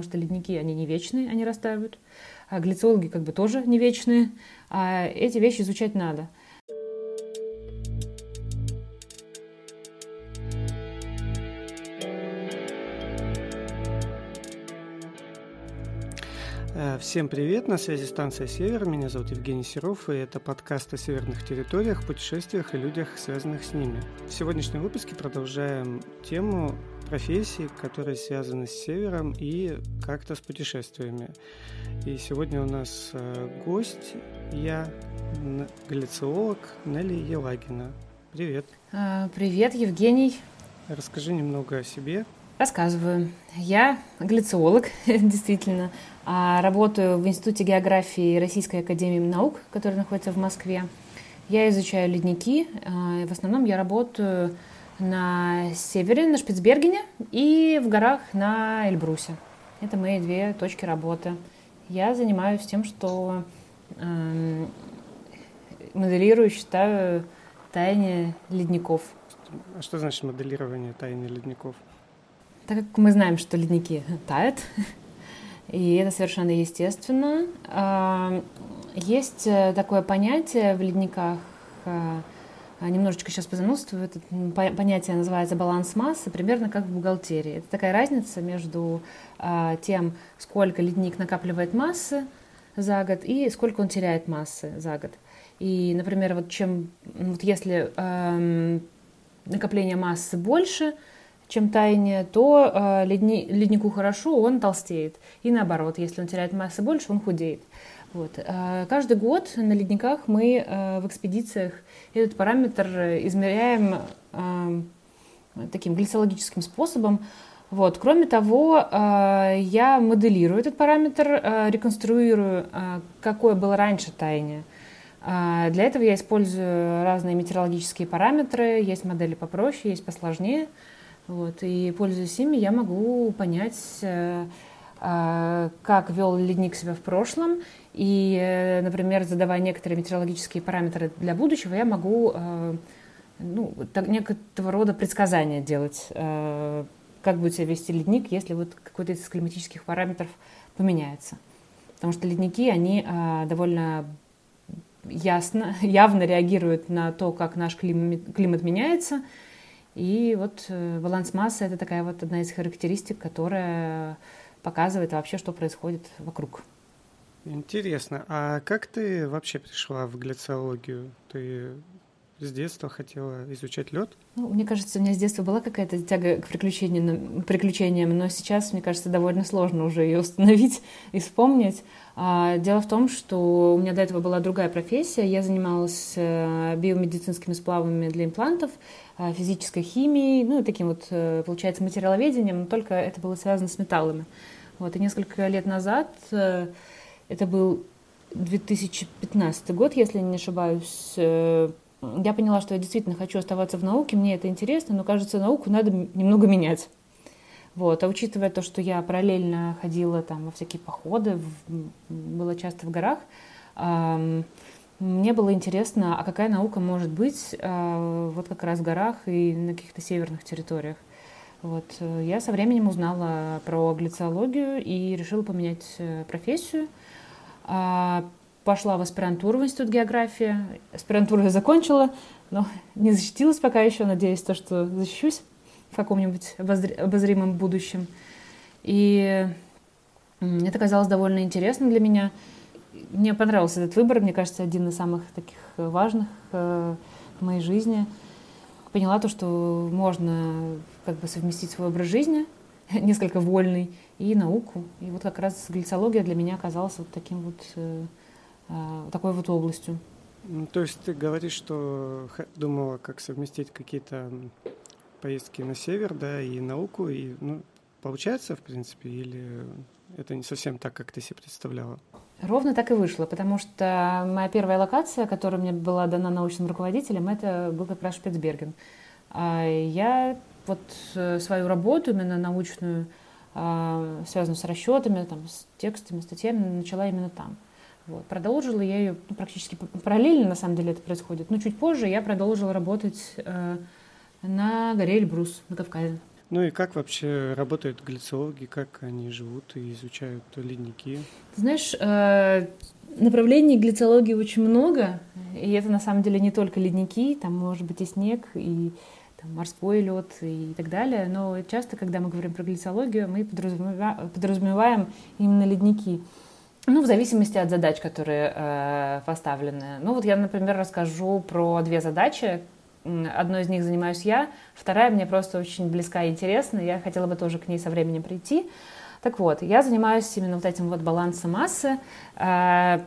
потому что ледники, они не вечные, они растают. А глициологи как бы тоже не вечные. А эти вещи изучать надо. Э, всем привет, на связи станция «Север», меня зовут Евгений Серов, и это подкаст о северных территориях, путешествиях и людях, связанных с ними. В сегодняшнем выпуске продолжаем тему профессий, которые связаны с севером и как-то с путешествиями. И сегодня у нас э, гость, я, галлициолог Нелли Елагина. Привет. А, привет, Евгений. Расскажи немного о себе. Рассказываю. Я глициолог, действительно. А, работаю в Институте географии Российской Академии Наук, который находится в Москве. Я изучаю ледники. А, в основном я работаю на севере, на Шпицбергене и в горах на Эльбрусе. Это мои две точки работы. Я занимаюсь тем, что э, моделирую, считаю таяние ледников. А что значит моделирование таяния ледников? Так как мы знаем, что ледники тают, и это совершенно естественно. А, есть э, такое понятие в ледниках, э, немножечко сейчас позанудствую, это понятие называется баланс массы, примерно как в бухгалтерии. Это такая разница между а, тем, сколько ледник накапливает массы за год и сколько он теряет массы за год. И, например, вот чем, вот если эм, накопление массы больше, чем таяние, то э, ледни, леднику хорошо, он толстеет. И наоборот, если он теряет массы больше, он худеет. Вот. Э, каждый год на ледниках мы э, в экспедициях этот параметр измеряем э, таким глицологическим способом. Вот. Кроме того, я моделирую этот параметр, реконструирую, какое было раньше таяние. Для этого я использую разные метеорологические параметры, есть модели попроще, есть посложнее. Вот, и пользуясь ими, я могу понять, как вел ледник себя в прошлом. И, э, например, задавая некоторые метеорологические параметры для будущего, я могу ну, так, некоторого рода предсказания делать, как будет себя вести ледник, если вот какой-то из климатических параметров поменяется. Потому что ледники, они довольно ясно, явно реагируют на то, как наш климат, климат меняется – и вот э, баланс массы – это такая вот одна из характеристик, которая показывает вообще, что происходит вокруг. Интересно. А как ты вообще пришла в глициологию? Ты с детства хотела изучать лед? Ну, мне кажется, у меня с детства была какая-то тяга к приключениям, приключениям, но сейчас, мне кажется, довольно сложно уже ее установить и вспомнить. А, дело в том, что у меня до этого была другая профессия. Я занималась э, биомедицинскими сплавами для имплантов, э, физической химией, ну и таким вот, э, получается, материаловедением, но только это было связано с металлами. Вот, и несколько лет назад, это был 2015 год, если не ошибаюсь, я поняла, что я действительно хочу оставаться в науке, мне это интересно, но, кажется, науку надо немного менять. Вот. А учитывая то, что я параллельно ходила там во всякие походы, в, была часто в горах, эм, мне было интересно, а какая наука может быть э, вот как раз в горах и на каких-то северных территориях. Вот. Я со временем узнала про глициологию и решила поменять э, профессию. А, пошла в аспирантуру в Институт географии. Аспирантуру я закончила, но не защитилась пока еще. Надеюсь, то, что защищусь в каком-нибудь обозримом будущем. И это казалось довольно интересным для меня. Мне понравился этот выбор, мне кажется, один из самых таких важных э, в моей жизни. Поняла то, что можно как бы совместить свой образ жизни, несколько вольный, и науку. И вот как раз глицология для меня оказалась вот таким вот э, Э, такой вот областью. То есть ты говоришь, что думала, как совместить какие-то поездки на север, да, и науку, и ну, получается, в принципе, или это не совсем так, как ты себе представляла? Ровно так и вышло, потому что моя первая локация, которая мне была дана научным руководителем, это был как раз Шпицберген. А я вот э, свою работу, именно научную, а, связанную с расчетами, там, с текстами, статьями, начала именно там. Вот. Продолжила я ее ну, практически параллельно, на самом деле это происходит. Но чуть позже я продолжила работать э, на горе Эльбрус на Кавказе. Ну и как вообще работают глицологи, как они живут и изучают ледники? Ты знаешь, э, направлений глицологии очень много, и это на самом деле не только ледники, там может быть и снег, и там, морской лед и так далее, но часто, когда мы говорим про глицологию, мы подразумеваем, подразумеваем именно ледники. Ну, в зависимости от задач, которые э, поставлены. Ну, вот я, например, расскажу про две задачи, Одной из них занимаюсь я, вторая мне просто очень близка и интересна, я хотела бы тоже к ней со временем прийти. Так вот, я занимаюсь именно вот этим вот балансом массы. А,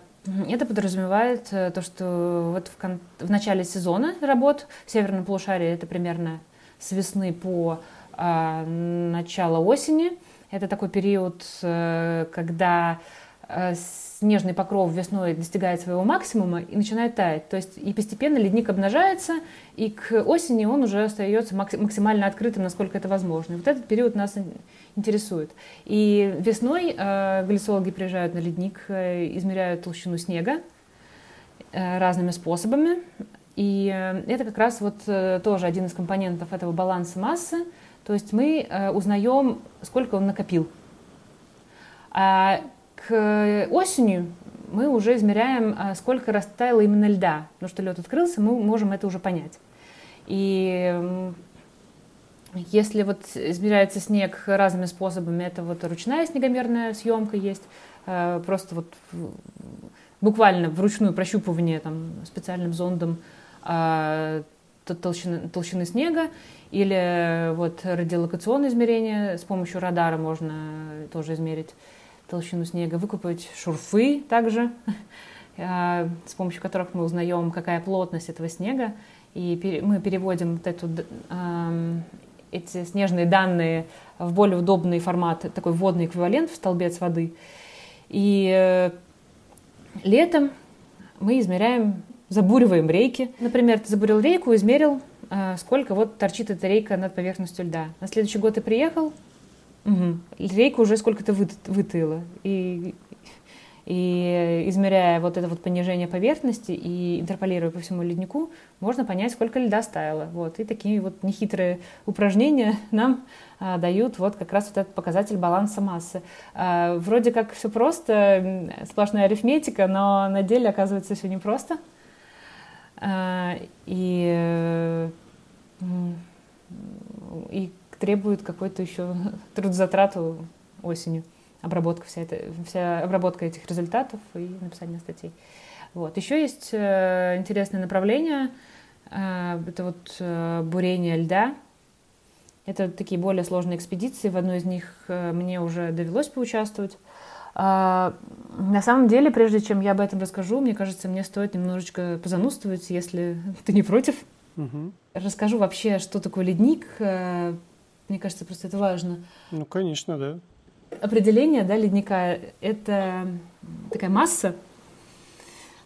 это подразумевает э, то, что вот в, кон- в начале сезона работ в северном полушарии это примерно с весны по а, начало осени. Это такой период, э, когда Э, снежный покров весной достигает своего максимума и начинает таять. То есть и постепенно ледник обнажается, и к осени он уже остается максимально открытым, насколько это возможно. И вот этот период нас интересует. И весной э, глицологи приезжают на ледник, э, измеряют толщину снега э, разными способами. И э, это как раз вот э, тоже один из компонентов этого баланса массы. То есть мы э, узнаем, сколько он накопил. А к осени мы уже измеряем, а, сколько растаяло именно льда. Потому что лед открылся, мы можем это уже понять. И если вот измеряется снег разными способами, это вот ручная снегомерная съемка есть, а, просто вот буквально вручную прощупывание там, специальным зондом а, толщины, толщины снега, или вот радиолокационное измерение с помощью радара можно тоже измерить толщину снега, выкупать шурфы также, а, с помощью которых мы узнаем, какая плотность этого снега. И мы переводим вот эту, эти снежные данные в более удобный формат, такой водный эквивалент в столбец воды. И э, летом мы измеряем, забуриваем рейки. Например, ты забурил рейку, измерил, а, сколько вот торчит эта рейка над поверхностью льда. На следующий год ты приехал, Угу. Рейка уже сколько-то вы, вытыла. И, и измеряя вот это вот понижение поверхности и интерполируя по всему леднику, можно понять, сколько льда стаяло. Вот. И такие вот нехитрые упражнения нам а, дают вот как раз вот этот показатель баланса массы. А, вроде как все просто, сплошная арифметика, но на деле оказывается все непросто. А, и, и требует какой-то еще трудозатрату осенью. Обработка, вся, эта, вся обработка этих результатов и написание статей. Вот. Еще есть э, интересное направление. Э, это вот э, бурение льда. Это такие более сложные экспедиции. В одной из них э, мне уже довелось поучаствовать. А, на самом деле, прежде чем я об этом расскажу, мне кажется, мне стоит немножечко позанудствовать, если ты не против. Угу. Расскажу вообще, что такое ледник, э, мне кажется, просто это важно. Ну, конечно, да. Определение да, ледника — это такая масса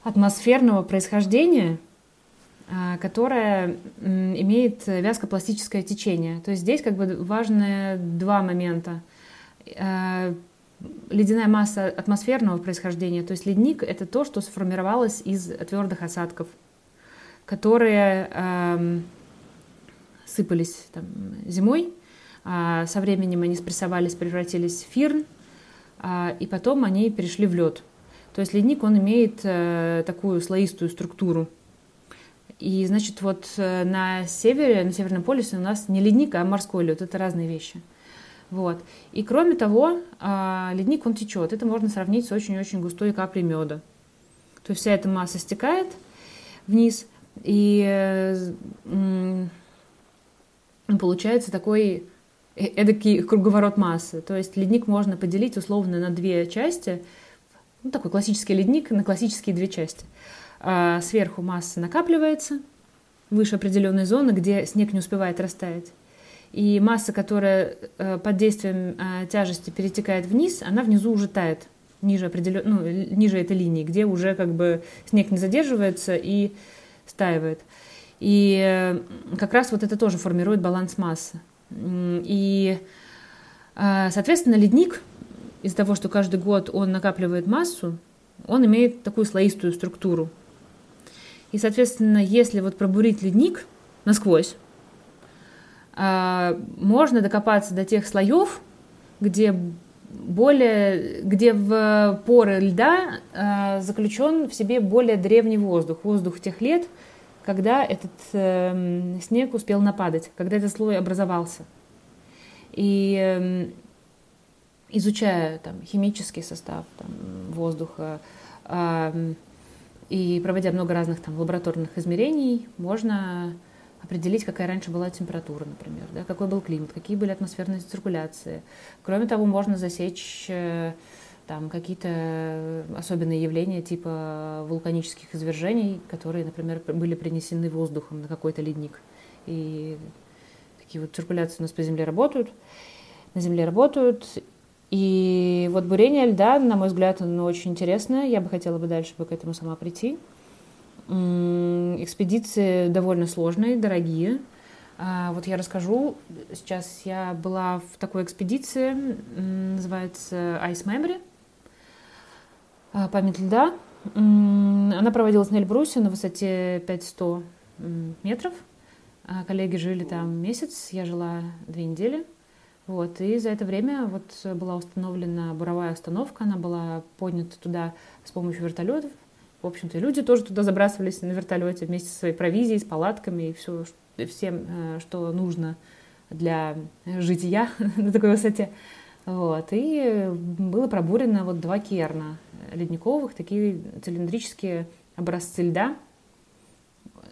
атмосферного происхождения, а, которая имеет вязкопластическое течение. То есть здесь как бы важны два момента. А, ледяная масса атмосферного происхождения, то есть ледник — это то, что сформировалось из твердых осадков, которые сыпались там, зимой, со временем они спрессовались, превратились в фирн, а, и потом они перешли в лед. То есть ледник, он имеет э, такую слоистую структуру. И, значит, вот э, на севере, на Северном полюсе у нас не ледник, а морской лед. Это разные вещи. Вот. И кроме того, а, ледник, он течет. Это можно сравнить с очень-очень густой каплей меда. То есть вся эта масса стекает вниз, и э, получается такой эдакий круговорот массы. То есть ледник можно поделить условно на две части. Ну, такой классический ледник на классические две части. А сверху масса накапливается выше определенной зоны, где снег не успевает растаять. И масса, которая э, под действием э, тяжести перетекает вниз, она внизу уже тает ниже, определен... ну, ниже этой линии, где уже как бы снег не задерживается и стаивает. И э, как раз вот это тоже формирует баланс массы. И, а, соответственно, ледник из-за того, что каждый год он накапливает массу, он имеет такую слоистую структуру. И, соответственно, если вот пробурить ледник насквозь, а, можно докопаться до тех слоев, где более, где в поры льда э, заключен в себе более древний воздух, воздух тех лет, когда этот э, снег успел нападать, когда этот слой образовался. И э, изучая там, химический состав там, воздуха э, и проводя много разных там, лабораторных измерений, можно определить, какая раньше была температура, например, да, какой был климат, какие были атмосферные циркуляции. Кроме того, можно засечь э, там какие-то особенные явления типа вулканических извержений, которые, например, были принесены воздухом на какой-то ледник. И такие вот циркуляции у нас по Земле работают, на Земле работают. И вот бурение льда, на мой взгляд, оно очень интересное. Я бы хотела бы дальше бы к этому сама прийти. Экспедиции довольно сложные, дорогие. А, вот я расскажу. Сейчас я была в такой экспедиции, называется Ice Memory, память льда. Она проводилась на Эльбрусе на высоте 5100 метров. А, коллеги жили там месяц, я жила две недели. Вот, и за это время вот была установлена буровая установка, она была поднята туда с помощью вертолетов, в общем-то, люди тоже туда забрасывались на вертолете вместе со своей провизией, с палатками и все, всем, э, что нужно для жития на такой высоте. Вот. И было пробурено вот два керна ледниковых, такие цилиндрические образцы льда,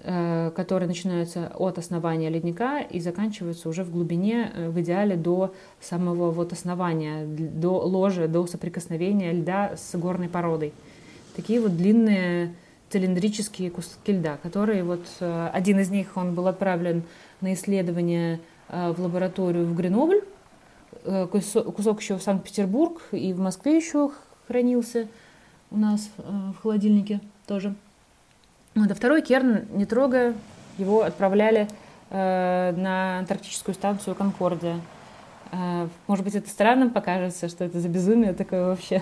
э, которые начинаются от основания ледника и заканчиваются уже в глубине, э, в идеале до самого вот основания, до ложа, до соприкосновения льда с горной породой. Такие вот длинные цилиндрические куски льда, которые вот э, один из них, он был отправлен на исследование в лабораторию в Гренобль, кусок еще в Санкт-Петербург и в Москве еще хранился у нас в холодильнике тоже. Вот, а второй керн, не трогая, его отправляли на антарктическую станцию Конкордия. Может быть, это странным покажется, что это за безумие такое вообще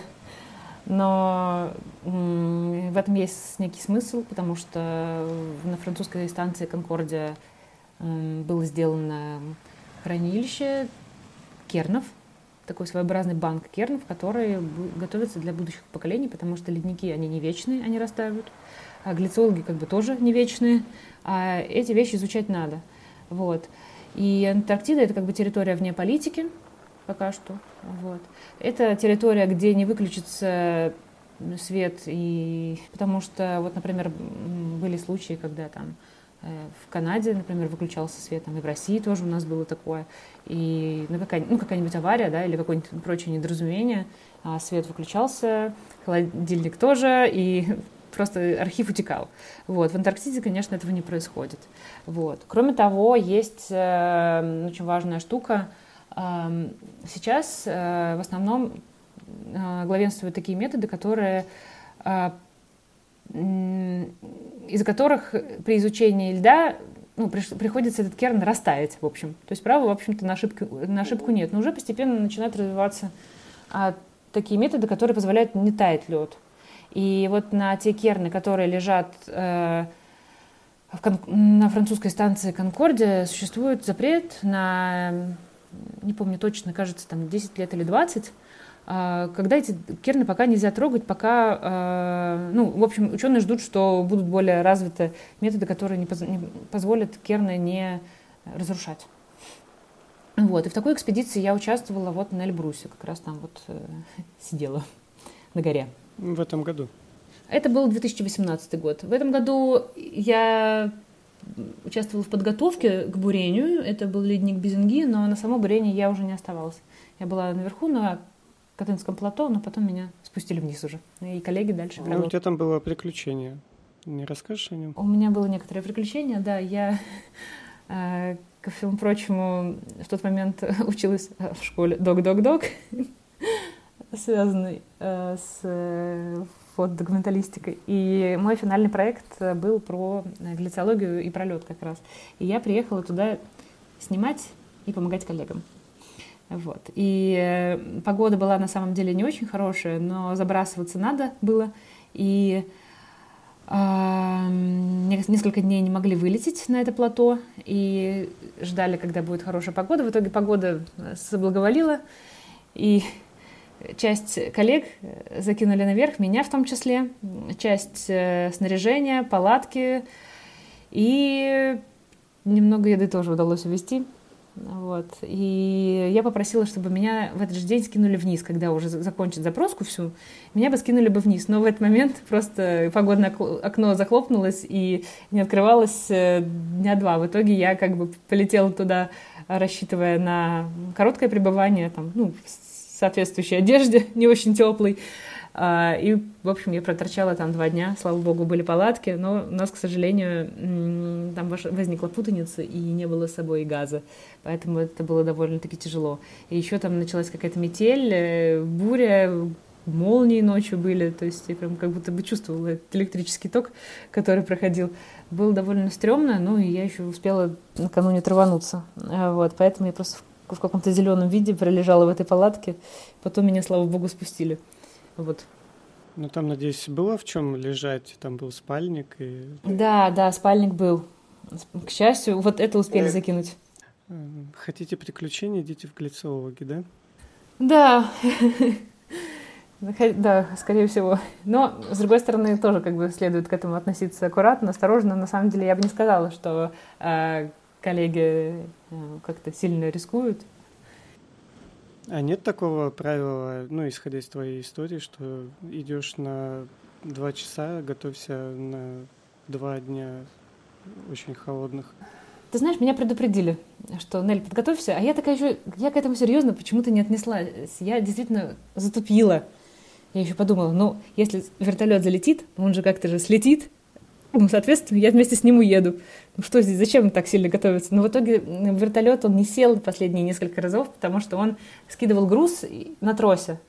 но в этом есть некий смысл, потому что на французской станции Конкордия было сделано хранилище кернов, такой своеобразный банк кернов, который готовится для будущих поколений, потому что ледники, они не вечные, они растают, а глицологи как бы тоже не вечные, а эти вещи изучать надо. Вот. И Антарктида — это как бы территория вне политики, пока что. Вот. Это территория, где не выключится свет, и... потому что, вот, например, были случаи, когда там в Канаде, например, выключался свет, там и в России тоже у нас было такое, и ну, какая, ну, какая-нибудь авария, да, или какое-нибудь прочее недоразумение, а свет выключался, холодильник тоже, и просто архив утекал. Вот. В Антарктиде, конечно, этого не происходит. Вот. Кроме того, есть э, очень важная штука — Сейчас э, в основном э, главенствуют такие методы, которые из-за которых при изучении льда ну, приходится этот керн растаять, в общем. То есть права, в общем-то, на ошибку, на ошибку нет. Но уже постепенно начинают развиваться а, такие методы, которые позволяют не таять лед. И вот на те керны, которые лежат э, в, на французской станции Конкордия, существует запрет на не помню точно, кажется, там 10 лет или 20, а, когда эти керны пока нельзя трогать, пока, а, ну, в общем, ученые ждут, что будут более развиты методы, которые не, позволят керны не разрушать. Вот, и в такой экспедиции я участвовала вот на Эльбрусе, как раз там вот э, сидела на горе. В этом году? Это был 2018 год. В этом году я участвовала в подготовке к бурению. Это был ледник Безинги, но на само бурение я уже не оставалась. Я была наверху на Катынском плато, но потом меня спустили вниз уже. И коллеги дальше Ну, у тебя там было приключение. Не расскажешь о нем? У меня было некоторое приключение, да. Я, э, ко всему прочему, в тот момент училась в школе док-док-док, связанный э, с фотодокументалистикой. И мой финальный проект был про глицологию и пролет как раз. И я приехала туда снимать и помогать коллегам. Вот. И э, погода была на самом деле не очень хорошая, но забрасываться надо было. И э, несколько дней не могли вылететь на это плато и ждали, когда будет хорошая погода. В итоге погода соблаговолила, и часть коллег закинули наверх, меня в том числе, часть э, снаряжения, палатки, и немного еды тоже удалось увезти. Вот. И я попросила, чтобы меня в этот же день скинули вниз, когда уже закончат запроску всю. Меня бы скинули бы вниз. Но в этот момент просто погодное окно захлопнулось и не открывалось э, дня два. В итоге я как бы полетела туда, рассчитывая на короткое пребывание, там, ну, в соответствующей одежде, не очень теплой. А, и, в общем, я проторчала там два дня. Слава богу, были палатки, но у нас, к сожалению, там возникла путаница, и не было с собой газа. Поэтому это было довольно-таки тяжело. И еще там началась какая-то метель, э, буря, молнии ночью были, то есть я прям как будто бы чувствовала этот электрический ток, который проходил. Было довольно стрёмно, ну и я еще успела накануне травануться. А, вот, поэтому я просто в каком-то зеленом виде пролежала в этой палатке. Потом меня, слава богу, спустили. Вот. Ну там, надеюсь, было в чем лежать, там был спальник и. Да, да, спальник был. К счастью, вот это успели закинуть. Хотите приключений, идите в глициологи, да? Да. Да, скорее всего. Но, с другой стороны, тоже как бы следует к этому относиться аккуратно, осторожно. На самом деле, я бы не сказала, что э, коллеги э, как-то сильно рискуют. А нет такого правила, ну, исходя из твоей истории, что идешь на два часа, готовься на два дня очень холодных? Ты знаешь, меня предупредили, что, Нель, подготовься. А я такая еще, я к этому серьезно почему-то не отнеслась. Я действительно затупила. Я еще подумала, ну, если вертолет залетит, он же как-то же слетит, ну, соответственно, я вместе с ним уеду. Ну что здесь, зачем так сильно готовиться? Но в итоге вертолет он не сел последние несколько разов, потому что он скидывал груз на тросе.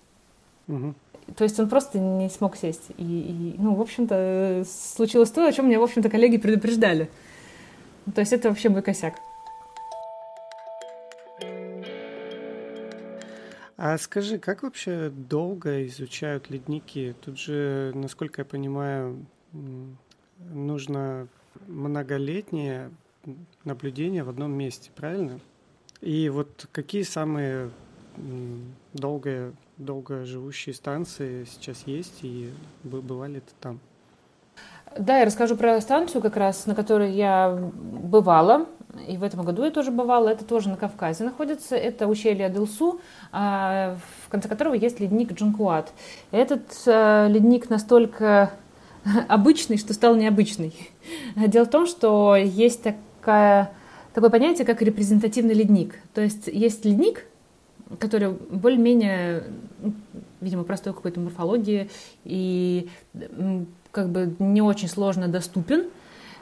Угу. То есть он просто не смог сесть. И, и ну, в общем-то, случилось то, о чем меня, в общем-то, коллеги предупреждали. То есть это вообще мой косяк. А скажи, как вообще долго изучают ледники? Тут же, насколько я понимаю, нужно многолетнее наблюдение в одном месте, правильно? И вот какие самые долгие, долго живущие станции сейчас есть, и бывали ты там? Да, я расскажу про станцию как раз, на которой я бывала. И в этом году я тоже бывала. Это тоже на Кавказе находится. Это ущелье Адылсу, а, в конце которого есть ледник Джункуат. Этот а, ледник настолько обычный, что стал необычный. Дело в том, что есть такая, такое понятие, как репрезентативный ледник. То есть есть ледник, который более-менее, ну, видимо, простой какой-то морфологии и как бы не очень сложно доступен,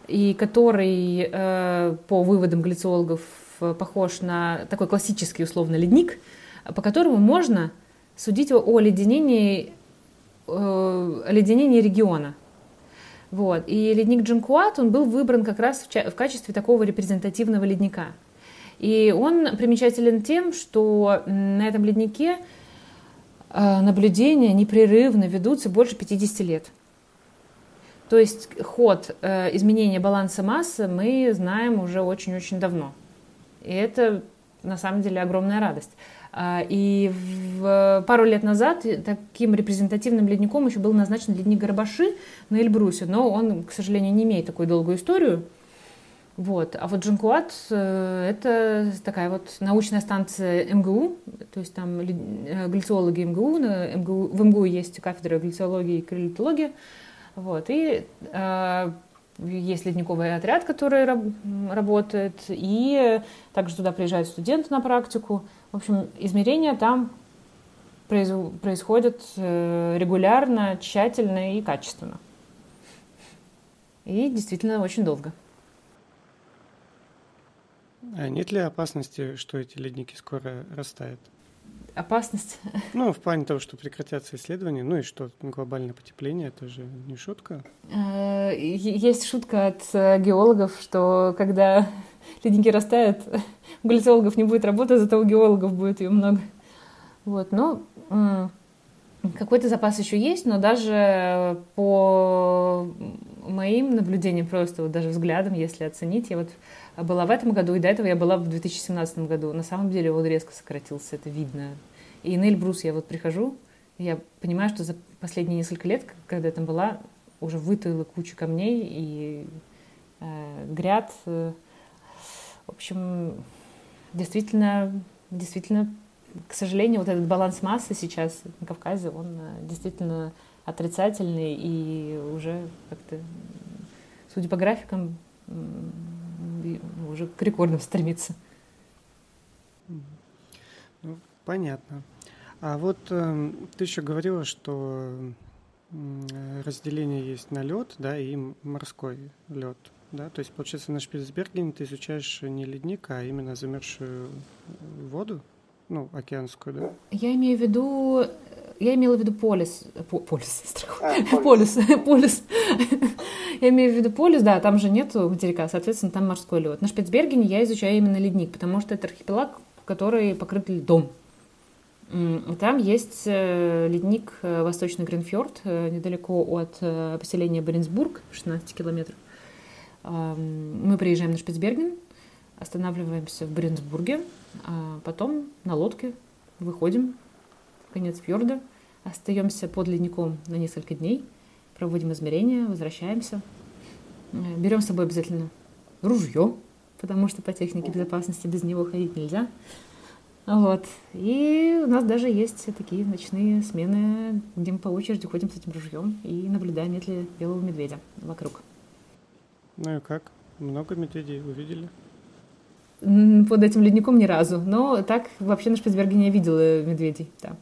и который э, по выводам глициологов похож на такой классический условно ледник, по которому можно судить о, о леденении, э, леденении региона. Вот. И ледник Джинкуат, он был выбран как раз в, в качестве такого репрезентативного ледника. И он примечателен тем, что на этом леднике э, наблюдения непрерывно ведутся больше 50 лет. То есть ход э, изменения баланса массы мы знаем уже очень-очень давно. И это на самом деле огромная радость. А, и в, пару лет назад таким репрезентативным ледником еще был назначен ледник Горбаши на Эльбрусе, но он, к сожалению, не имеет такую долгую историю. Вот. А вот Джанкуат э, – это такая вот научная станция МГУ, то есть там э, глициологи МГУ, на МГУ в МГУ есть кафедра глициологии и крилитологии, вот. И э, есть ледниковый отряд, который раб- работает, и также туда приезжают студенты на практику. В общем, измерения там происходят э, регулярно, тщательно и качественно. И действительно очень долго. А нет ли опасности, что эти ледники скоро растают? Опасность? Ну, в плане того, что прекратятся исследования, ну и что глобальное потепление, это же не шутка. Э, есть шутка от э, геологов, что когда ледники растают, у глициологов не будет работы, зато у геологов будет ее много. Вот, ну, какой-то запас еще есть, но даже по моим наблюдением просто, вот даже взглядом, если оценить, я вот была в этом году, и до этого я была в 2017 году. На самом деле он резко сократился, это видно. И на Эльбрус я вот прихожу, я понимаю, что за последние несколько лет, когда я там была, уже вытаила кучу камней и э, гряд. Э, в общем, действительно, действительно, к сожалению, вот этот баланс массы сейчас на Кавказе, он э, действительно отрицательный и уже как-то, судя по графикам, уже к рекордам стремится. Ну, понятно. А вот э, ты еще говорила, что э, разделение есть на лед, да, и морской лед, да, то есть получается на Шпицбергене ты изучаешь не ледник, а именно замерзшую воду, ну, океанскую, да? Я имею в виду я имела в виду полис. полис. А, полис. полис. я имею в виду полис, да, там же нету материка, соответственно, там морской лед. На Шпицбергене я изучаю именно ледник, потому что это архипелаг, который покрыт льдом. Там есть э, ледник э, Восточный Гринфьорд, э, недалеко от поселения Баренцбург, 16 километров. Мы приезжаем на Шпицберген, останавливаемся в Баренцбурге, а потом на лодке выходим в конец фьорда, Остаемся под ледником на несколько дней, проводим измерения, возвращаемся. Э, Берем с собой обязательно ружье, потому что по технике безопасности без него ходить нельзя. Вот. И у нас даже есть такие ночные смены, где мы по очереди ходим с этим ружьем и наблюдаем, нет ли белого медведя вокруг. Ну и как? Много медведей увидели? Под этим ледником ни разу. Но так вообще на Шпицбергене я видела медведей, да.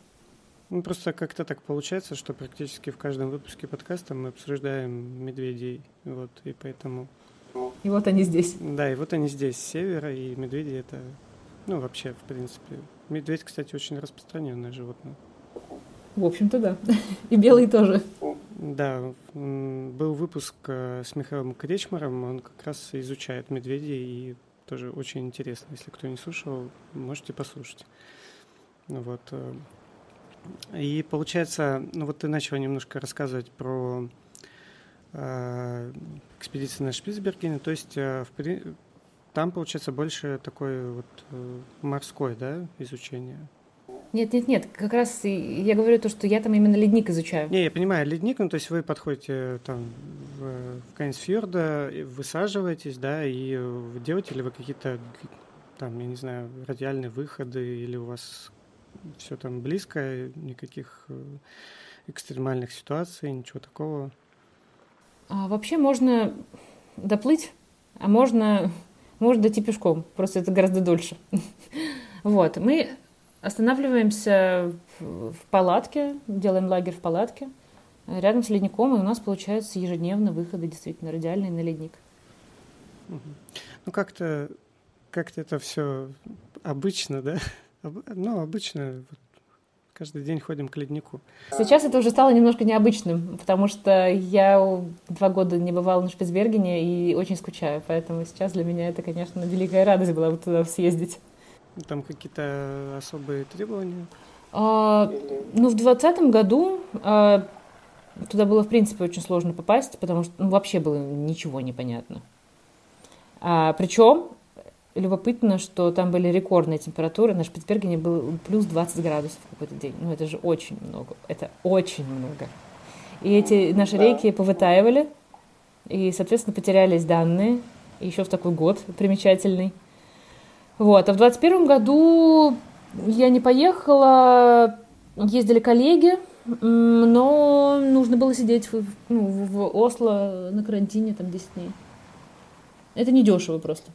Ну, просто как-то так получается, что практически в каждом выпуске подкаста мы обсуждаем медведей, вот, и поэтому... И вот они здесь. Да, и вот они здесь, с севера, и медведи это, ну, вообще, в принципе... Медведь, кстати, очень распространенное животное. В общем-то, да. И белый тоже. Да, был выпуск э, с Михаилом Кречмаром, он как раз изучает медведей, и тоже очень интересно. Если кто не слушал, можете послушать. Вот. Э, и получается, ну вот ты начал немножко рассказывать про э, экспедиции на Шпицбергене, то есть э, в, там получается больше такое вот э, морское, да, изучение. Нет, нет, нет, как раз я говорю то, что я там именно ледник изучаю. Не, я понимаю, ледник, ну то есть вы подходите там в, в конец фьорда, высаживаетесь, да, и делаете ли вы какие-то там, я не знаю, радиальные выходы, или у вас все там близко, никаких э, экстремальных ситуаций, ничего такого. А вообще можно доплыть, а можно, можно дойти пешком, просто это гораздо дольше. Вот, мы останавливаемся в палатке, делаем лагерь в палатке, рядом с ледником, и у нас получаются ежедневно выходы действительно радиальные на ледник. Ну как-то как-то это все обычно, да? Ну, обычно каждый день ходим к леднику. Сейчас это уже стало немножко необычным, потому что я два года не бывала на Шпицбергене и очень скучаю, поэтому сейчас для меня это, конечно, великая радость была бы туда съездить. Там какие-то особые требования? А, ну, в двадцатом году а, туда было, в принципе, очень сложно попасть, потому что ну, вообще было ничего непонятно. А, причем любопытно, что там были рекордные температуры. На Шпицбергене был плюс 20 градусов какой-то день. Ну, это же очень много. Это очень много. И эти наши рейки повытаивали, и, соответственно, потерялись данные. Еще в такой год примечательный. Вот. А в 21 году я не поехала, ездили коллеги, но нужно было сидеть в, ну, в Осло на карантине там 10 дней. Это не дешево просто.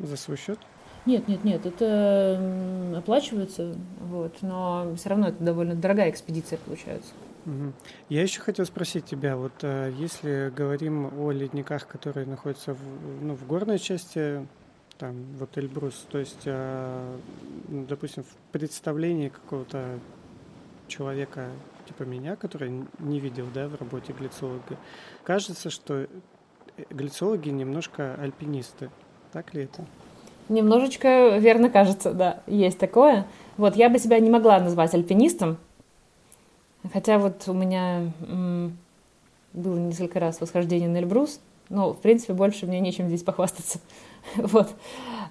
За свой счет? Нет, нет, нет, это оплачивается, вот, но все равно это довольно дорогая экспедиция получается. Угу. Я еще хотел спросить тебя, вот э, если говорим о ледниках, которые находятся в, ну, в горной части, там, вот Эльбрус, то есть, э, ну, допустим, в представлении какого-то человека типа меня, который не видел, да, в работе глицолога, кажется, что э, глицологи немножко альпинисты. Так ли это? Немножечко верно кажется, да, есть такое. Вот, я бы себя не могла назвать альпинистом, хотя вот у меня было несколько раз восхождение на Эльбрус, но, в принципе, больше мне нечем здесь похвастаться. вот.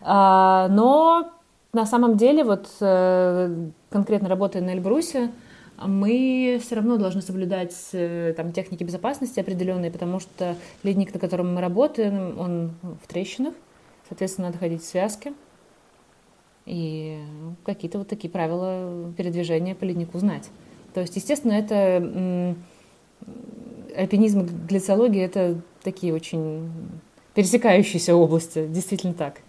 А, но на самом деле, вот э, конкретно работая на Эльбрусе, мы все равно должны соблюдать э, там, техники безопасности определенные, потому что ледник, на котором мы работаем, он в трещинах, соответственно, надо ходить в связке. И какие-то вот такие правила передвижения по леднику знать. То есть, естественно, это альпинизм и гляциология — это такие очень пересекающиеся области, действительно так.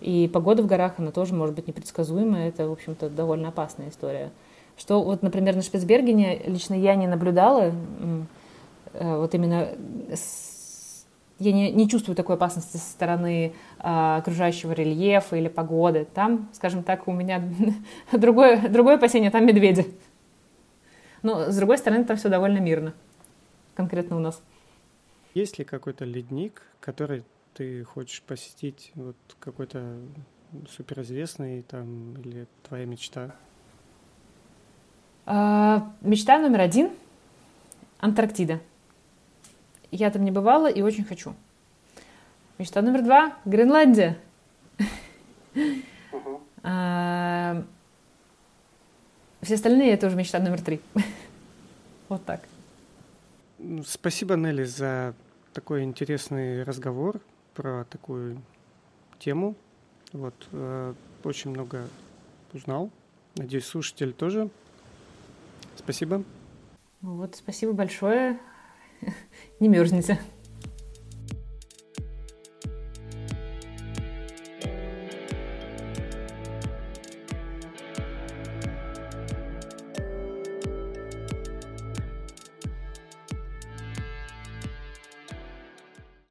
И погода в горах, она тоже может быть непредсказуемая, это, в общем-то, довольно опасная история. Что вот, например, на Шпицбергене лично я не наблюдала, э, вот именно я не, не чувствую такой опасности со стороны а, окружающего рельефа или погоды. Там, скажем так, у меня другое, другое опасение, там медведи. Но, с другой стороны, там все довольно мирно, конкретно у нас. Есть ли какой-то ледник, который ты хочешь посетить, вот какой-то суперизвестный там, или твоя мечта? А, мечта номер один — Антарктида. Я там не бывала и очень хочу. Мечта номер два — Гренландия. А, все остальные — это уже мечта номер три. вот так. Спасибо, Нелли, за такой интересный разговор про такую тему. Вот, э, очень много узнал. Надеюсь, слушатель тоже. Спасибо. Вот, спасибо большое. Не мерзните.